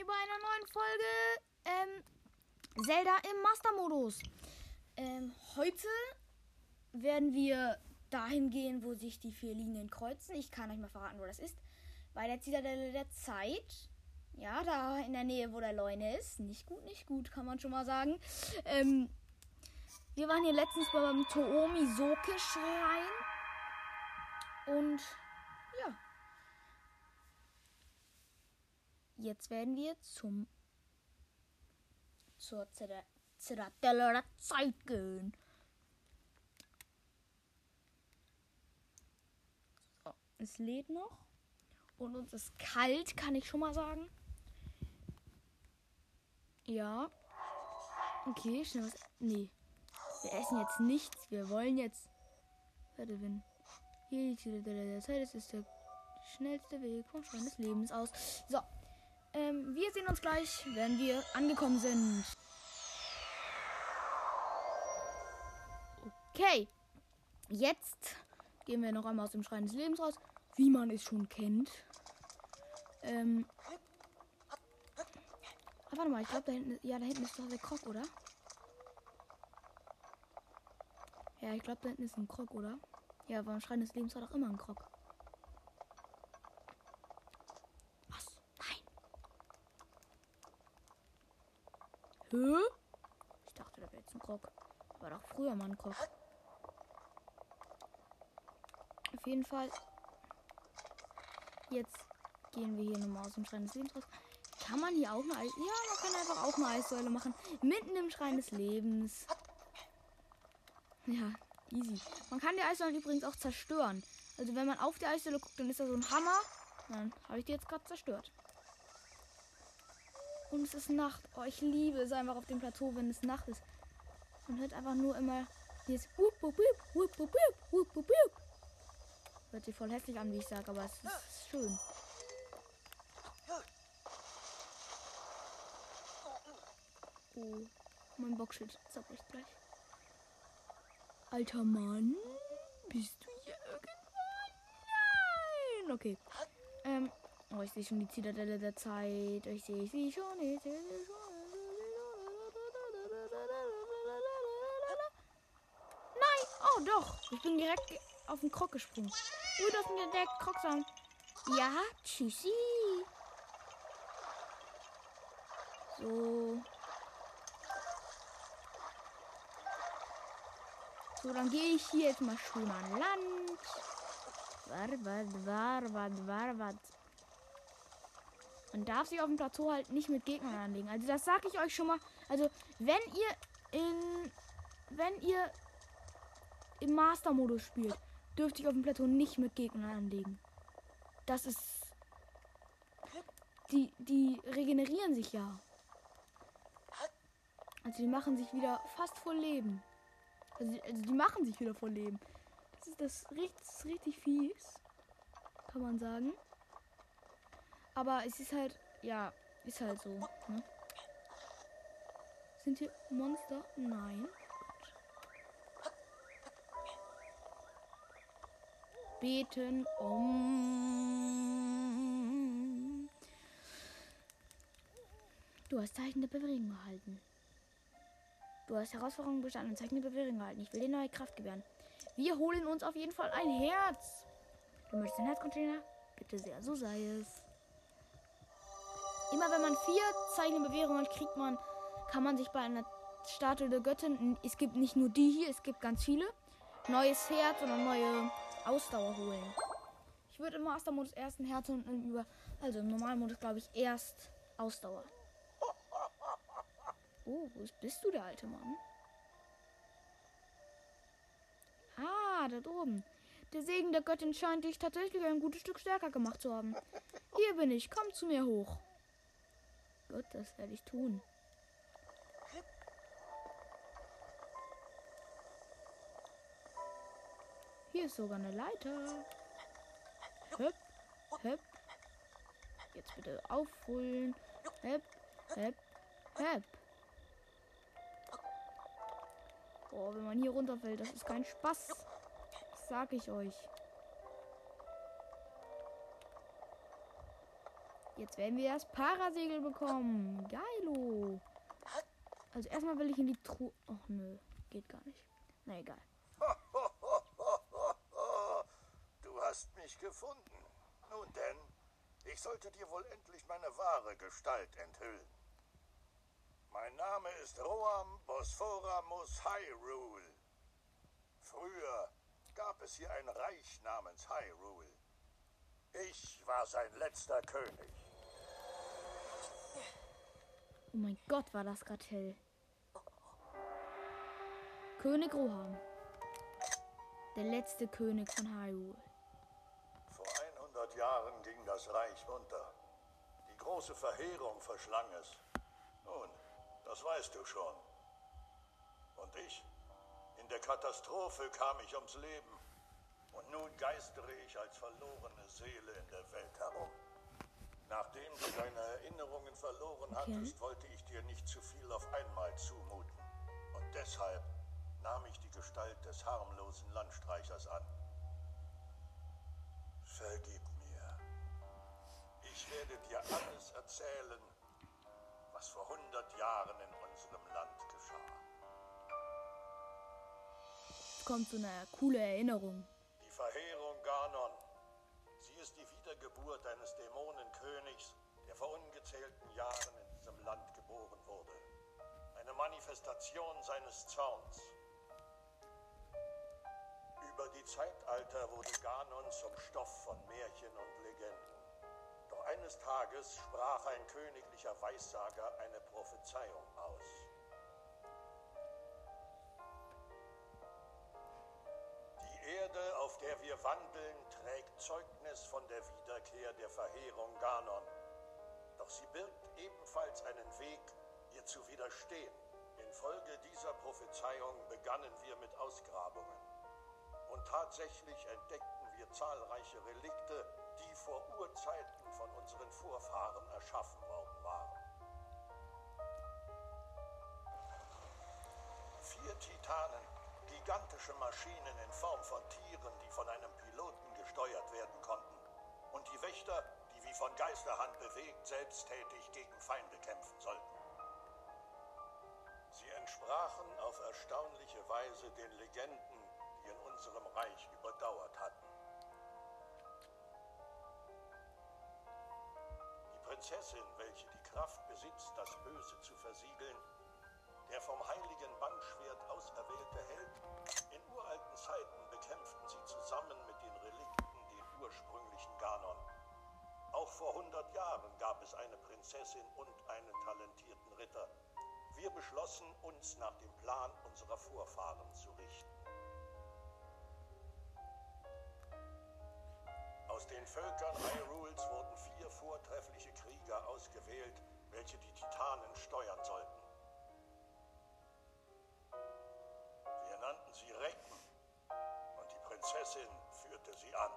hier bei einer neuen Folge ähm, Zelda im Master-Modus. Ähm, heute werden wir dahin gehen, wo sich die vier Linien kreuzen. Ich kann euch mal verraten, wo das ist. Bei der Zitadelle der Zeit. Ja, da in der Nähe, wo der Leune ist. Nicht gut, nicht gut, kann man schon mal sagen. Ähm, wir waren hier letztens beim Toomi Soke Schrein. Und ja. Jetzt werden wir zum zur Zita- Zitadelle der Zeit gehen. So, es lädt noch. Und uns ist kalt, kann ich schon mal sagen. Ja. Okay, schnell was. Nee. Wir essen jetzt nichts. Wir wollen jetzt. Warte, wenn. Hier die Zitadelle der Zeit ist, ist der schnellste Weg vom Schrein des Lebens aus. So. Ähm, wir sehen uns gleich, wenn wir angekommen sind. Okay. Jetzt gehen wir noch einmal aus dem Schrein des Lebens raus, wie man es schon kennt. Ähm. Ah, warte mal, ich glaube da hinten, ja, da hinten ist doch der Krog, oder? Ja, ich glaube da hinten ist ein Krog, oder? Ja, beim Schrein des Lebens war doch immer ein Krog. Hä? Ich dachte, da wäre jetzt ein Krog. War doch früher mal ein Krog. Auf jeden Fall. Jetzt gehen wir hier nochmal aus dem Schrein des Lebens raus. Kann man hier auch Eis... Ja, man kann einfach auch eine Eissäule machen. Mitten im Schrein des Lebens. Ja, easy. Man kann die Eissäule übrigens auch zerstören. Also wenn man auf die Eissäule guckt, dann ist da so ein Hammer. Dann habe ich die jetzt gerade zerstört. Und es ist Nacht. Oh, ich liebe es einfach auf dem Plateau, wenn es Nacht ist. Man hört einfach nur immer dieses wup, wup, wup, wup, wup, wup, Hört sich voll hässlich an, wie ich sage, aber es ist schön. Oh, mein Boxschild zerbricht gleich. Alter Mann, bist du hier irgendwo? Nein! Okay. Ähm, oh, ich sehe schon die Zitadelle der Zeit. Ich sehe sie schon. Ich sehe sie schon. Nein! Oh, doch. Ich bin direkt auf den Krog gesprungen. Ui, das ist der Krog sagen. Ja, tschüssi. So. So, dann gehe ich hier jetzt mal schön an Land. War, war, war, war, war, war. Man darf sich auf dem Plateau halt nicht mit Gegnern anlegen. Also das sage ich euch schon mal. Also wenn ihr in, wenn ihr im Master-Modus spielt, dürft ihr auf dem Plateau nicht mit Gegnern anlegen. Das ist, die, die regenerieren sich ja. Also die machen sich wieder fast voll Leben. Also, die- also die machen sich wieder voll Leben. Das ist das das ist richtig fies. Kann man sagen. Aber es ist halt, ja, ist halt so. Ne? Sind hier Monster? Nein. Beten um. Du hast Zeichen der Bewegung erhalten. Du hast Herausforderungen bestanden und Zeichen der Bewegung erhalten. Ich will dir neue Kraft gewähren. Wir holen uns auf jeden Fall ein Herz. Du möchtest ein Herzcontainer? Bitte sehr, so sei es. Immer wenn man vier Zeichen der Bewegung hat, kriegt man, kann man sich bei einer Statue der Göttin, es gibt nicht nur die hier, es gibt ganz viele, neues Herz oder neue Ausdauer holen. Ich würde im Master-Modus erst ein Herz und im über, also im normalen Modus glaube ich erst Ausdauer. Oh, wo ist- bist du, der alte Mann? Ah, da oben. Der Segen der Göttin scheint dich tatsächlich ein gutes Stück stärker gemacht zu haben. Hier bin ich, komm zu mir hoch. Gut, das werde ich tun. Hier ist sogar eine Leiter. Höpp, höpp. Jetzt bitte aufholen. Höpp, höpp, höpp. Oh, wenn man hier runterfällt, das ist kein Spaß. Das sag ich euch. Jetzt werden wir das Parasegel bekommen. Geilo. Also erstmal will ich in die Truhe. Ach nö, geht gar nicht. Na egal. Du hast mich gefunden. Nun denn, ich sollte dir wohl endlich meine wahre Gestalt enthüllen. Mein Name ist Roam Bosphoramus Hyrule. Früher gab es hier ein Reich namens Hyrule. Ich war sein letzter König. Oh mein Gott, war das gerade hell. König Rohan. Der letzte König von Hyrule. Vor 100 Jahren ging das Reich unter. Die große Verheerung verschlang es. Nun, das weißt du schon. Und ich? In der Katastrophe kam ich ums Leben. Und nun geistere ich als verlorene Seele in der Welt herum. Nachdem du deine Erinnerungen verloren Okay. hattest, wollte ich dir nicht zu viel auf einmal zumuten. Und deshalb nahm ich die Gestalt des harmlosen Landstreichers an. Vergib mir. Ich werde dir alles erzählen, was vor hundert Jahren in unserem Land geschah. Jetzt kommt so eine coole Erinnerung. Die Verheerung Ganon. Ist die Wiedergeburt eines Dämonenkönigs, der vor ungezählten Jahren in diesem Land geboren wurde. Eine Manifestation seines Zorns. Über die Zeitalter wurde Ganon zum Stoff von Märchen und Legenden. Doch eines Tages sprach ein königlicher Weissager eine Prophezeiung Erde, auf der wir wandeln, trägt Zeugnis von der Wiederkehr der Verheerung Ganon. Doch sie birgt ebenfalls einen Weg, ihr zu widerstehen. Infolge dieser Prophezeiung begannen wir mit Ausgrabungen. Und tatsächlich entdeckten wir zahlreiche Relikte, die vor Urzeiten von unseren Vorfahren erschaffen worden waren. Vier Titanen, gigantische Maschinen in Form von Tieren, die von einem Piloten gesteuert werden konnten. Und die Wächter, die wie von Geisterhand bewegt, selbsttätig gegen Feinde kämpfen sollten. Sie entsprachen auf erstaunliche Weise den Legenden, die in unserem Reich überdauert hatten. Die Prinzessin, welche die Kraft besitzt, das Böse zu versiegeln, der vom heiligen Bannschwert auserwählte Held, in uralten Zeiten bekämpften sie zusammen mit den Relikten den ursprünglichen Ganon. Auch vor hundert Jahren gab es eine Prinzessin und einen talentierten Ritter. Wir beschlossen, uns nach dem Plan unserer Vorfahren zu richten. Aus den Völkern Hyrules wurden vier vortreffliche Krieger ausgewählt, welche die Titanen steuern sollten. Sie Recken und die Prinzessin führte sie an.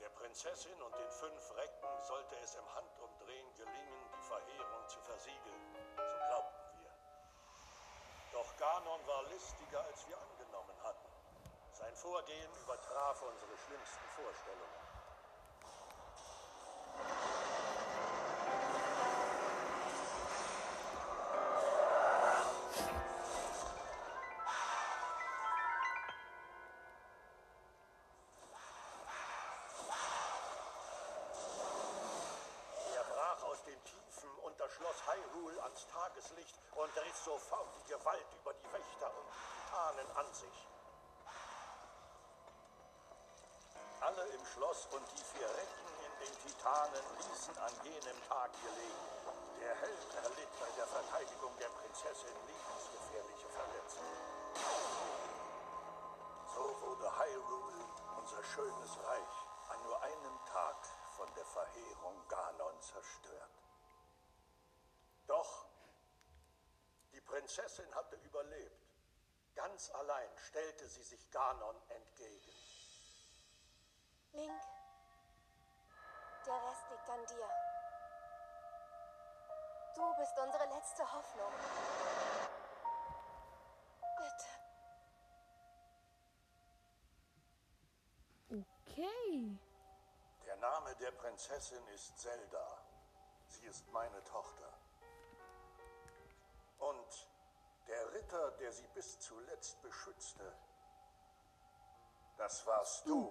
Der Prinzessin und den fünf Recken sollte es im Handumdrehen gelingen, die Verheerung zu versiegeln. So glaubten wir. Doch Ganon war listiger, als wir angenommen hatten. Sein Vorgehen übertraf unsere schlimmsten Vorstellungen. Das Hyrule ans Tageslicht und riss sofort die Gewalt über die Wächter und Titanen an sich. Alle im Schloss und die vier Recken in den Titanen ließen an jenem Tag ihr Leben. Der Held erlitt bei der Verteidigung der Prinzessin lebensgefährliche Verletzungen. So wurde Hyrule, unser schönes Reich, an nur einem Tag von der Verheerung Ganon zerstört. Doch die Prinzessin hatte überlebt. Ganz allein stellte sie sich Ganon entgegen. Link, der Rest liegt an dir. Du bist unsere letzte Hoffnung. Bitte. Name der Prinzessin ist Zelda. Sie ist meine Tochter. Und der Ritter, der sie bis zuletzt beschützte, das warst du.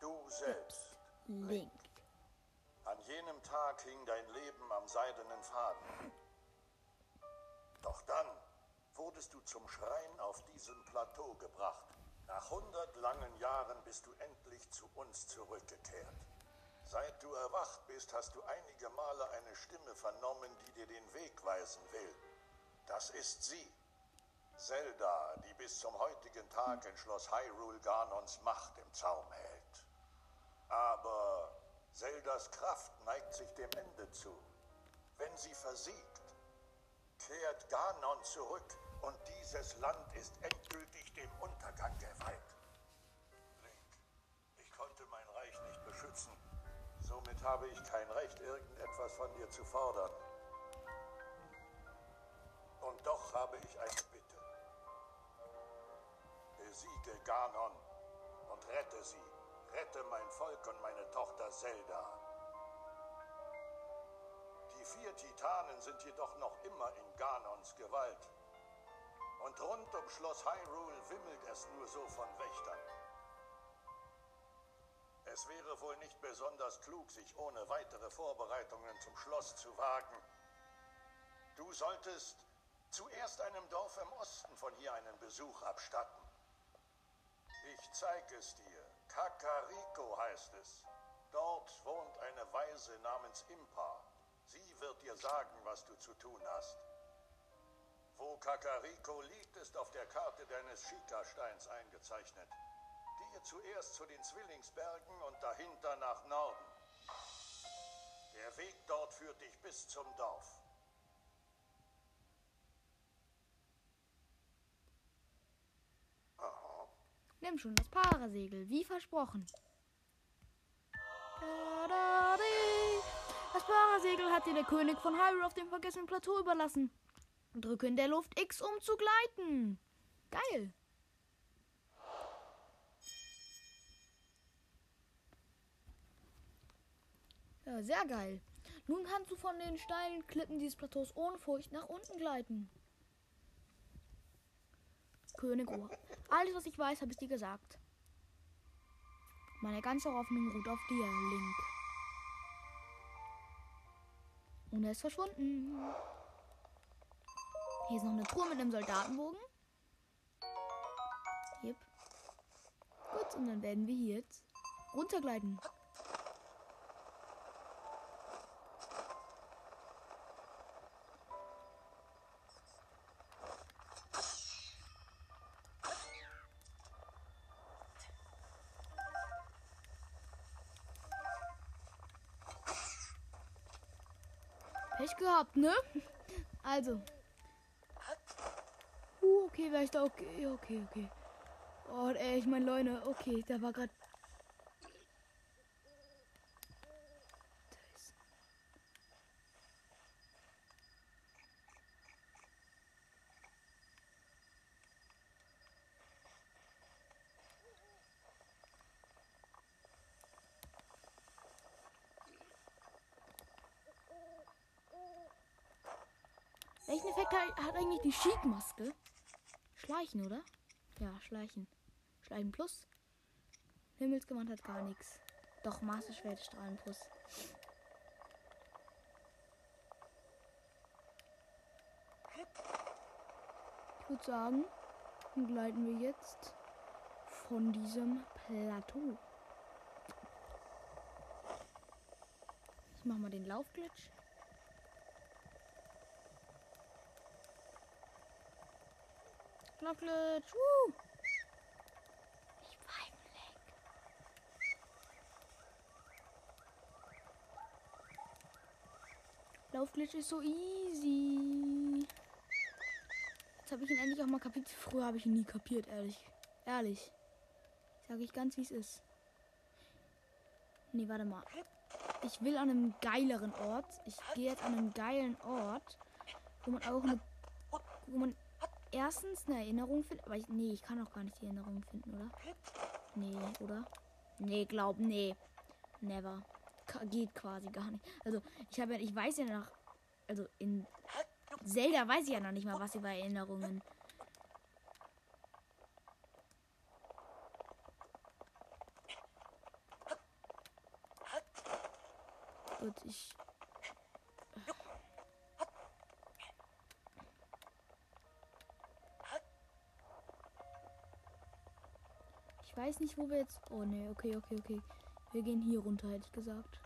Du selbst. Link. An jenem Tag hing dein Leben am seidenen Faden. Doch dann wurdest du zum Schrein auf diesem Plateau gebracht. Nach hundert langen Jahren bist du endlich zu uns zurückgekehrt. Seit du erwacht bist, hast du einige Male eine Stimme vernommen, die dir den Weg weisen will. Das ist sie. Zelda, die bis zum heutigen Tag in Schloss Hyrule Ganons Macht im Zaum hält. Aber Zeldas Kraft neigt sich dem Ende zu. Wenn sie versiegt, kehrt Ganon zurück und dieses Land ist endgültig dem Untergang geweiht. Link, ich konnte mein Reich nicht beschützen. Somit habe ich kein Recht, irgendetwas von dir zu fordern. Und doch habe ich eine Bitte. Besiege Ganon und rette sie. Rette mein Volk und meine Tochter Zelda. Die vier Titanen sind jedoch noch immer in Ganons Gewalt. Und rund um Schloss Hyrule wimmelt es nur so von Wächtern. Es wäre wohl nicht besonders klug, sich ohne weitere Vorbereitungen zum Schloss zu wagen. Du solltest zuerst einem Dorf im Osten von hier einen Besuch abstatten. Ich zeige es dir. Kakariko heißt es. Dort wohnt eine Weise namens Impa. Sie wird dir sagen, was du zu tun hast. Wo Kakariko liegt, ist auf der Karte deines Shika-Steins eingezeichnet. Gehe zuerst zu den Zwillingsbergen und dahinter nach Norden. Der Weg dort führt dich bis zum Dorf. Nimm schon das Parasegel, wie versprochen. Das Parasegel hat dir der König von Hyrule auf dem vergessenen Plateau überlassen. Drücke in der Luft X, um zu gleiten. Geil. Ja, sehr geil. Nun kannst du von den steilen Klippen dieses Plateaus ohne Furcht nach unten gleiten. König Ohr. Alles, was ich weiß, habe ich dir gesagt. Meine ganze Hoffnung ruht auf dir, Link. Und er ist verschwunden. Hier ist noch eine Truhe mit einem Soldatenbogen. Yep. Gut, und dann werden wir hier jetzt runtergleiten. Gehabt, ne? Also. Uh, okay, wäre ich da okay, okay, okay. Oh, ey, ich meine, Leute, okay, da war gerade. Welchen Effekt hat eigentlich die Sheik-Maske? Schleichen, oder? Ja, Schleichen. Schleichen plus. Himmelsgewand hat gar nichts. Doch, Masterschwert Strahlen plus. Ich würde sagen, dann gleiten wir jetzt von diesem Plateau. Ich mach mal den Laufglitch. Laufglitch. Woo! Ich war im Leck. Laufglitch ist so easy. Jetzt habe ich ihn endlich auch mal kapiert. Früher habe ich ihn nie kapiert, ehrlich. Ehrlich. Sage ich ganz, wie es ist. Nee, warte mal. Ich will an einem geileren Ort. Ich gehe jetzt an einen geilen Ort, wo man auch eine, wo man erstens eine Erinnerung findet. Aber ich, nee, ich kann auch gar nicht die Erinnerung finden, oder? Nee, oder? Nee, glaub, nee. Never. ka- geht quasi gar nicht. Also ich habe ja, ich weiß ja noch, also in Zelda weiß ich ja noch nicht mal was über Erinnerungen. Gut, ich. Ich weiß nicht, wo wir jetzt. Oh ne, okay, okay, okay. Wir gehen hier runter, hätte ich gesagt.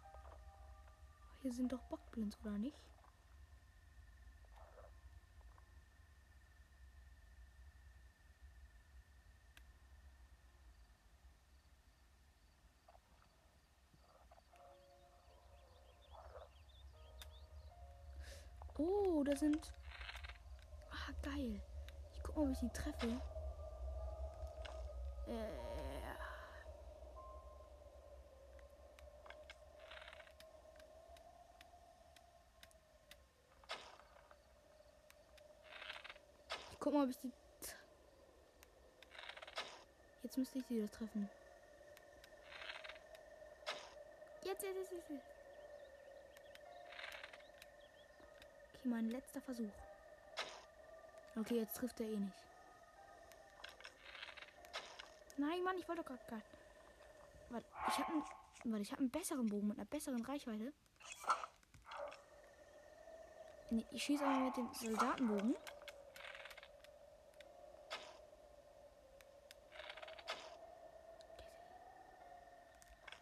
Hier sind doch Bockblins, oder nicht? Oh, da sind. Ah, geil. Ich guck mal, ob ich die treffe. Äh. Guck mal, ob ich die. Jetzt müsste ich sie wieder treffen. Jetzt, jetzt, jetzt, jetzt. Okay, mein letzter Versuch. Okay, jetzt trifft er eh nicht. Nein, Mann, ich wollte doch gerade. Warte, ich habe einen, warte, ich habe einen besseren Bogen mit einer besseren Reichweite. Ich schieße aber mit dem Soldatenbogen.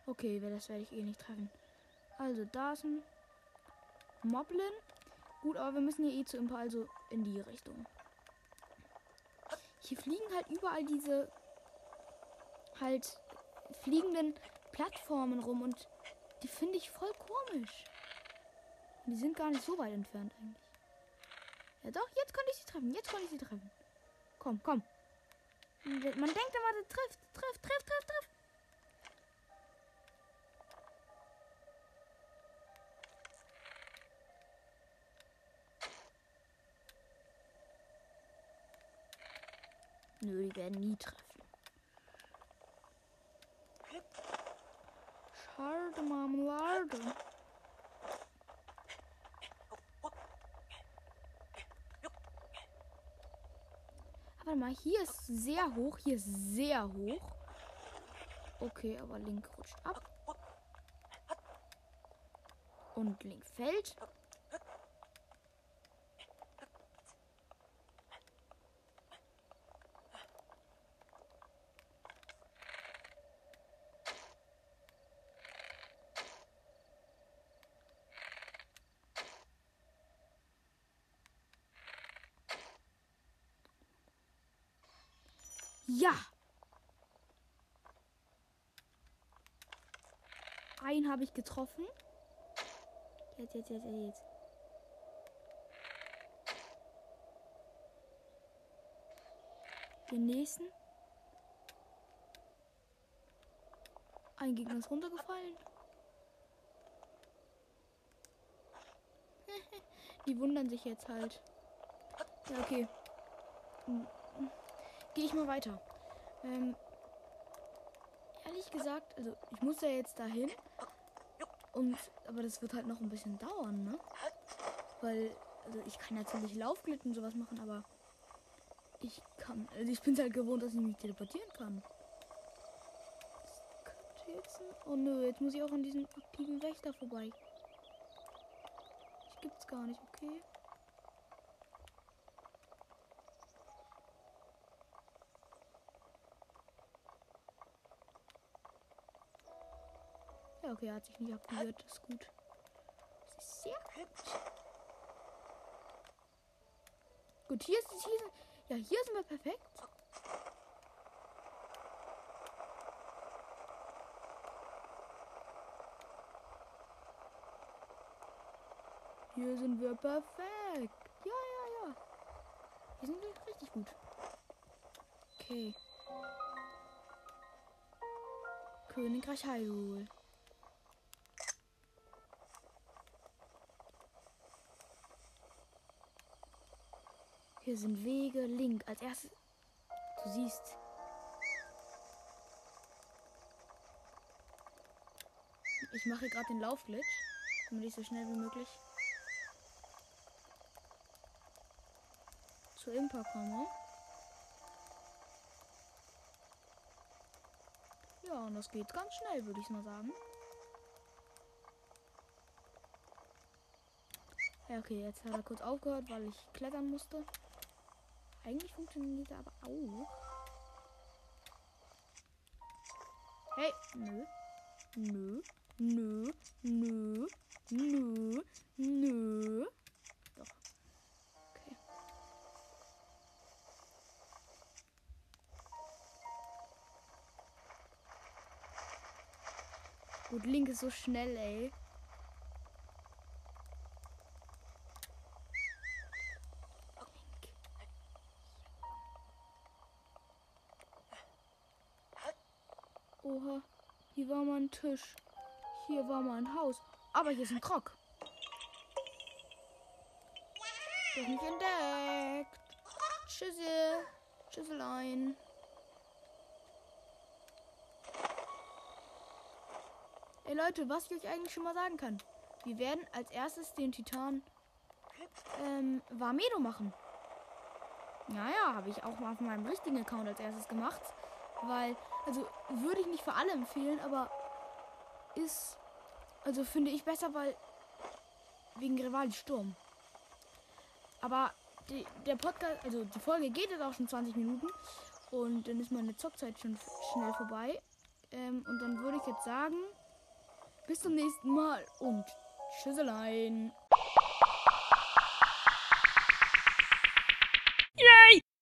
Okay, das werde ich eh nicht treffen. Also, da ist ein Moblin. Gut, aber wir müssen hier eh zu Impa, also in die Richtung. Hier fliegen halt überall diese halt fliegenden Plattformen rum und die finde ich voll komisch. Die sind gar nicht so weit entfernt eigentlich. Ja doch, jetzt konnte ich sie treffen. Jetzt konnte ich sie treffen. Komm, komm. Man denkt immer, das trifft, trifft, trifft, trifft, trifft. Nö, die werden nie treffen. Schade, Marmelade. Aber mal, hier ist sehr hoch, hier ist sehr hoch. Okay, aber Link rutscht ab. Und Link fällt. Ja. Einen habe ich getroffen. Jetzt, jetzt, jetzt, jetzt. Den nächsten. Ein Gegner ist runtergefallen. Die wundern sich jetzt halt. Ja, okay. Gehe ich mal weiter. Ähm, ehrlich gesagt, also ich muss ja jetzt dahin. Und aber das wird halt noch ein bisschen dauern, ne? Weil, also ich kann natürlich Laufglitten und sowas machen, aber ich kann. Also ich bin halt gewohnt, dass ich mich teleportieren kann. Jetzt. Oh nö, jetzt muss ich auch an diesem aktiven Wächter vorbei. Ich gibt's gar nicht, okay? Okay, er hat sich nicht aktiviert. Das ist gut. Das ist sehr gut. Gut, hier ist hier sind, Ja, hier sind wir perfekt. Hier sind wir perfekt. Ja, ja, ja. Hier sind wir richtig gut. Okay. Königreich Hyrule. Hier sind Wege, Link. Als erstes. Du siehst. Ich mache gerade den Laufglitch, damit ich so schnell wie möglich zu Impa komme. Ja, und das geht ganz schnell, würde ich mal sagen. Ja, okay, jetzt hat er kurz aufgehört, weil ich klettern musste. Eigentlich funktioniert er aber auch. Hey, nö. Nö. Nö. Nö. Nö. Nö. Doch. Okay. Gut, Link ist so schnell, ey. Oha, hier war mal ein Tisch. Hier war mal ein Haus. Aber hier ist ein Krog. Du hast mich entdeckt. Tschüssel. Tschüsselein. Ey Leute, was ich euch eigentlich schon mal sagen kann. Wir werden als erstes den Titan ähm, Vamedo machen. Naja, habe ich auch mal auf meinem richtigen Account als erstes gemacht. Weil, also würde ich nicht für alle empfehlen, aber ist, also finde ich besser, weil wegen Rivali Sturm. Aber die, der Podcast, also die Folge geht jetzt auch schon 20 Minuten und dann ist meine Zockzeit schon schnell vorbei. Ähm, und dann würde ich jetzt sagen, bis zum nächsten Mal und Tschüsselein.